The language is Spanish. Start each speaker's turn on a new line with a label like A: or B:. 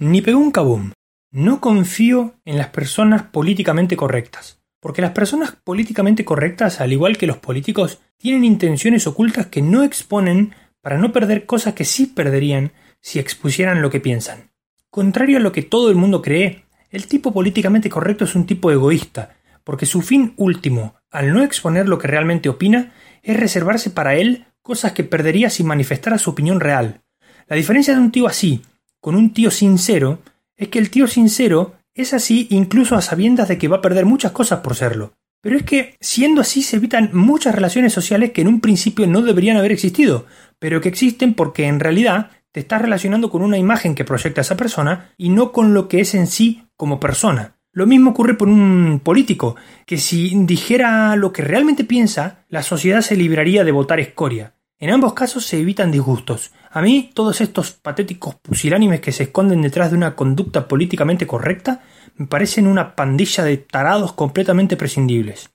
A: Ni pegó un cabum. No confío en las personas políticamente correctas. Porque las personas políticamente correctas, al igual que los políticos, tienen intenciones ocultas que no exponen para no perder cosas que sí perderían si expusieran lo que piensan. Contrario a lo que todo el mundo cree, el tipo políticamente correcto es un tipo egoísta, porque su fin último, al no exponer lo que realmente opina, es reservarse para él cosas que perdería si manifestara su opinión real. La diferencia de un tío así con un tío sincero es que el tío sincero es así incluso a sabiendas de que va a perder muchas cosas por serlo. Pero es que, siendo así, se evitan muchas relaciones sociales que en un principio no deberían haber existido, pero que existen porque en realidad te estás relacionando con una imagen que proyecta esa persona y no con lo que es en sí como persona. Lo mismo ocurre por un político, que si dijera lo que realmente piensa, la sociedad se libraría de votar escoria. En ambos casos se evitan disgustos. A mí, todos estos patéticos pusilánimes que se esconden detrás de una conducta políticamente correcta me parecen una pandilla de tarados completamente prescindibles.